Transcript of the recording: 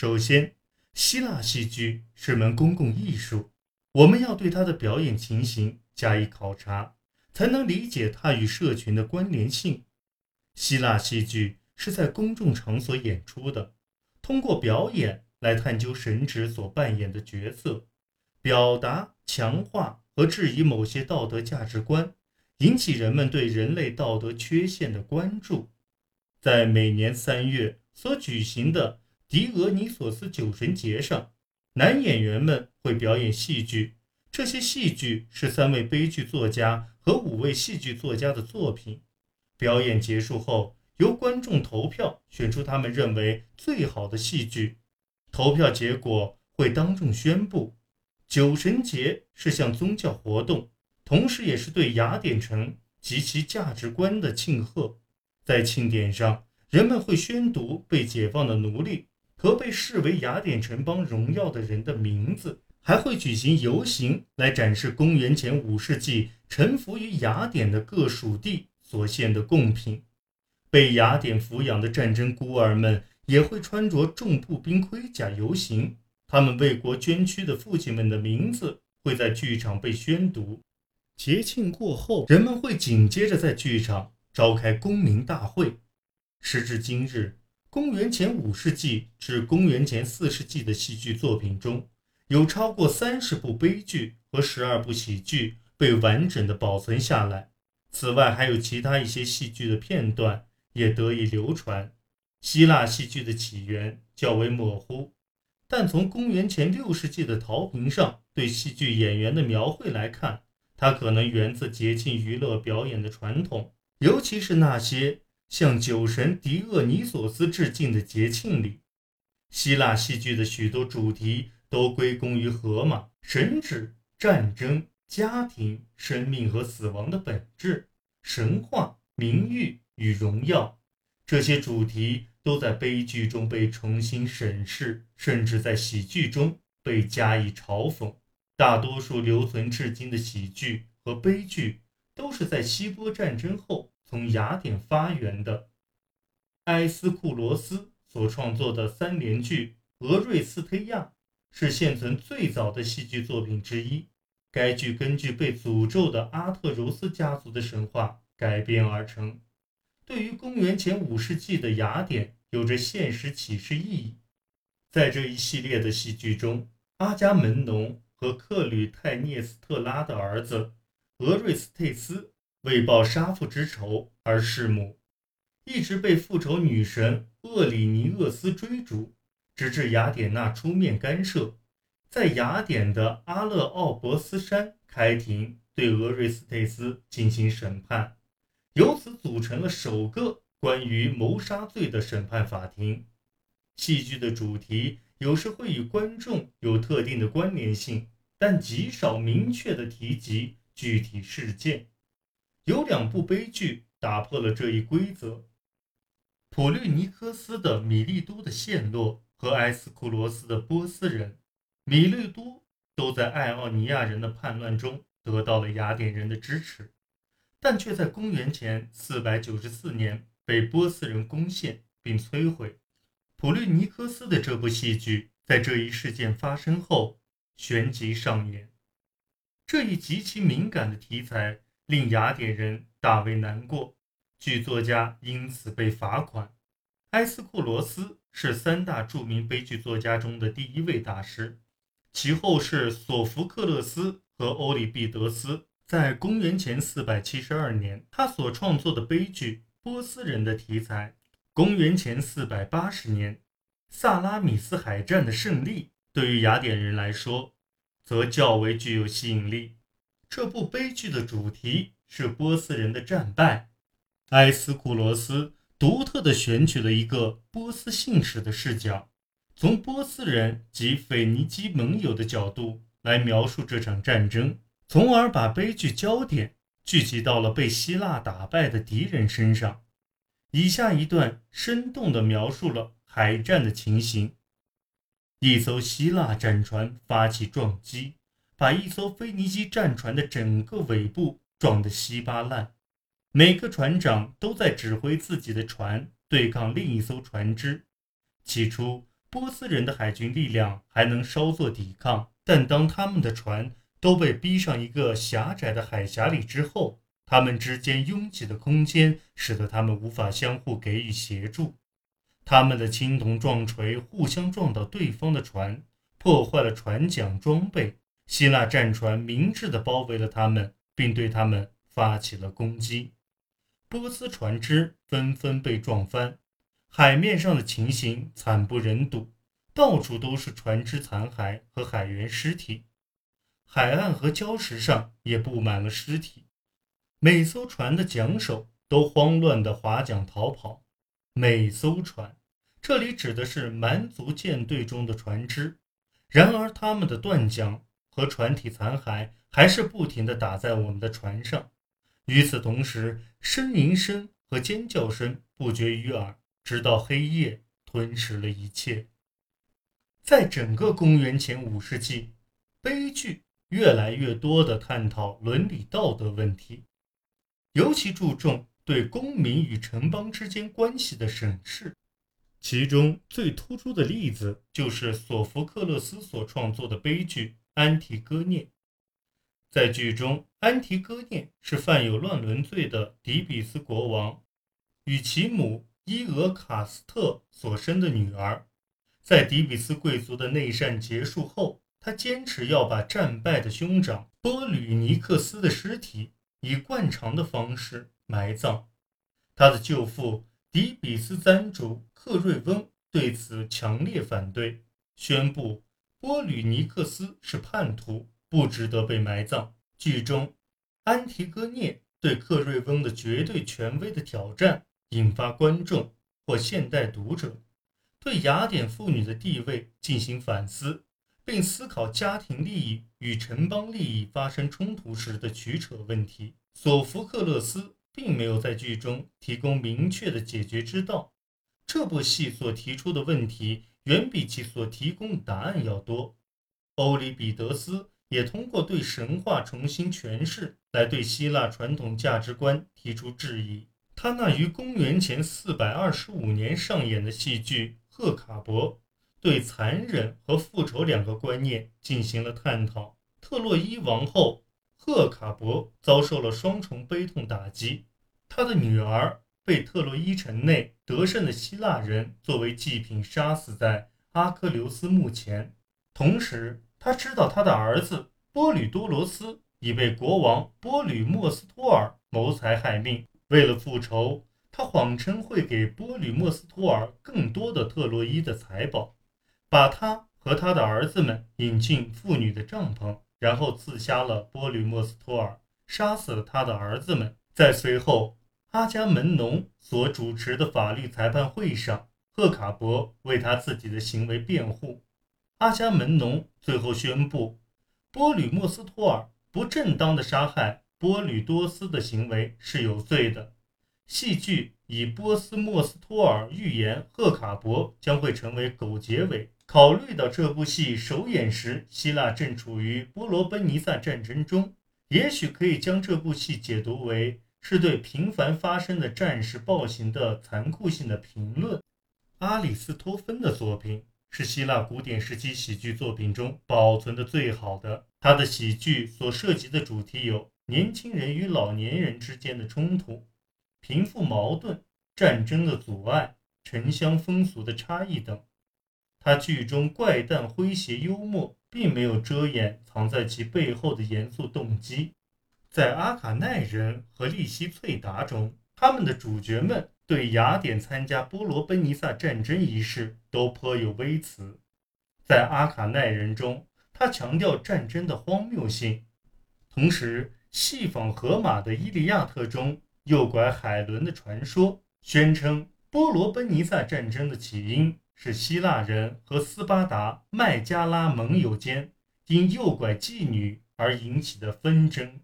首先，希腊戏剧是门公共艺术，我们要对它的表演情形加以考察，才能理解它与社群的关联性。希腊戏剧是在公众场所演出的，通过表演来探究神职所扮演的角色，表达、强化和质疑某些道德价值观，引起人们对人类道德缺陷的关注。在每年三月所举行的狄俄尼索斯酒神节上，男演员们会表演戏剧，这些戏剧是三位悲剧作家和五位戏剧作家的作品。表演结束后，由观众投票选出他们认为最好的戏剧，投票结果会当众宣布。酒神节是项宗教活动，同时也是对雅典城及其价值观的庆贺。在庆典上，人们会宣读被解放的奴隶和被视为雅典城邦荣耀的人的名字，还会举行游行来展示公元前五世纪臣服于雅典的各属地。所献的贡品，被雅典抚养的战争孤儿们也会穿着重步兵盔甲游行。他们为国捐躯的父亲们的名字会在剧场被宣读。节庆过后，人们会紧接着在剧场召开公民大会。时至今日，公元前五世纪至公元前四世纪的戏剧作品中，有超过三十部悲剧和十二部喜剧被完整的保存下来。此外，还有其他一些戏剧的片段也得以流传。希腊戏剧的起源较为模糊，但从公元前六世纪的陶瓶上对戏剧演员的描绘来看，它可能源自节庆娱乐表演的传统，尤其是那些向酒神狄厄尼索斯致敬的节庆里。希腊戏剧的许多主题都归功于荷马：神旨、战争。家庭、生命和死亡的本质、神话、名誉与荣耀，这些主题都在悲剧中被重新审视，甚至在喜剧中被加以嘲讽。大多数留存至今的喜剧和悲剧都是在希波战争后从雅典发源的。埃斯库罗斯所创作的三联剧《俄瑞斯忒亚》是现存最早的戏剧作品之一。该剧根据被诅咒的阿特柔斯家族的神话改编而成，对于公元前五世纪的雅典有着现实启示意义。在这一系列的戏剧中，阿伽门农和克吕泰涅斯特拉的儿子俄瑞斯忒斯为报杀父之仇而弑母，一直被复仇女神厄里尼厄斯追逐，直至雅典娜出面干涉。在雅典的阿勒奥伯斯山开庭，对俄瑞斯忒斯进行审判，由此组成了首个关于谋杀罪的审判法庭。戏剧的主题有时会与观众有特定的关联性，但极少明确的提及具体事件。有两部悲剧打破了这一规则：普律尼科斯的《米利都的陷落》和埃斯库罗斯的《波斯人》。米利都都在爱奥尼亚人的叛乱中得到了雅典人的支持，但却在公元前494年被波斯人攻陷并摧毁。普律尼科斯的这部戏剧在这一事件发生后旋即上演。这一极其敏感的题材令雅典人大为难过，剧作家因此被罚款。埃斯库罗斯是三大著名悲剧作家中的第一位大师。其后是索福克勒斯和欧里庇得斯。在公元前472年，他所创作的悲剧《波斯人》的题材；公元前480年，萨拉米斯海战的胜利，对于雅典人来说，则较为具有吸引力。这部悲剧的主题是波斯人的战败。埃斯库罗斯独特地选取了一个波斯信使的视角。从波斯人及腓尼基盟友的角度来描述这场战争，从而把悲剧焦点聚集到了被希腊打败的敌人身上。以下一段生动地描述了海战的情形：一艘希腊战船发起撞击，把一艘腓尼基战船的整个尾部撞得稀巴烂。每个船长都在指挥自己的船对抗另一艘船只。起初。波斯人的海军力量还能稍作抵抗，但当他们的船都被逼上一个狭窄的海峡里之后，他们之间拥挤的空间使得他们无法相互给予协助。他们的青铜撞锤互相撞到对方的船，破坏了船桨装备。希腊战船明智地包围了他们，并对他们发起了攻击。波斯船只纷纷被撞翻，海面上的情形惨不忍睹，到处都是船只残骸和海员尸体，海岸和礁石上也布满了尸体。每艘船的桨手都慌乱地划桨逃跑。每艘船，这里指的是蛮族舰队中的船只。然而，他们的断桨和船体残骸还是不停地打在我们的船上。与此同时，呻吟声和尖叫声不绝于耳，直到黑夜吞噬了一切。在整个公元前五世纪，悲剧越来越多地探讨伦理道德问题，尤其注重对公民与城邦之间关系的审视。其中最突出的例子就是索福克勒斯所创作的悲剧《安提戈涅》。在剧中，安提戈涅是犯有乱伦罪的底比斯国王与其母伊俄卡斯特所生的女儿。在底比斯贵族的内战结束后，他坚持要把战败的兄长波吕尼克斯的尸体以惯常的方式埋葬。他的舅父底比斯赞主克瑞翁对此强烈反对，宣布波吕尼克斯是叛徒。不值得被埋葬。剧中，安提戈涅对克瑞翁的绝对权威的挑战，引发观众或现代读者对雅典妇女的地位进行反思，并思考家庭利益与城邦利益发生冲突时的取舍问题。索福克勒斯并没有在剧中提供明确的解决之道。这部戏所提出的问题远比其所提供的答案要多。欧里庇得斯。也通过对神话重新诠释来对希腊传统价值观提出质疑。他那于公元前四百二十五年上演的戏剧《赫卡伯》对残忍和复仇两个观念进行了探讨。特洛伊王后赫卡伯遭受了双重悲痛打击，她的女儿被特洛伊城内得胜的希腊人作为祭品杀死在阿克琉斯墓前，同时。他知道他的儿子波吕多罗斯已被国王波吕莫斯托尔谋财害命。为了复仇，他谎称会给波吕莫斯托尔更多的特洛伊的财宝，把他和他的儿子们引进妇女的帐篷，然后刺杀了波吕莫斯托尔，杀死了他的儿子们。在随后阿伽门农所主持的法律裁判会上，赫卡伯为他自己的行为辩护。阿伽门农最后宣布，波吕莫斯托尔不正当的杀害波吕多斯的行为是有罪的。戏剧以波斯莫斯托尔预言赫卡伯将会成为狗结尾。考虑到这部戏首演时希腊正处于波罗奔尼撒战争中，也许可以将这部戏解读为是对频繁发生的战事暴行的残酷性的评论。阿里斯托芬的作品。是希腊古典时期喜剧作品中保存的最好的。他的喜剧所涉及的主题有年轻人与老年人之间的冲突、贫富矛盾、战争的阻碍、城乡风俗的差异等。他剧中怪诞诙谐幽默，并没有遮掩藏在其背后的严肃动机。在阿卡奈人和利西翠达中，他们的主角们。对雅典参加波罗奔尼撒战争一事都颇有微词。在阿卡奈人中，他强调战争的荒谬性，同时戏仿荷马的《伊利亚特》中诱拐海伦的传说，宣称波罗奔尼撒战争的起因是希腊人和斯巴达麦加拉盟友间因诱拐妓女而引起的纷争。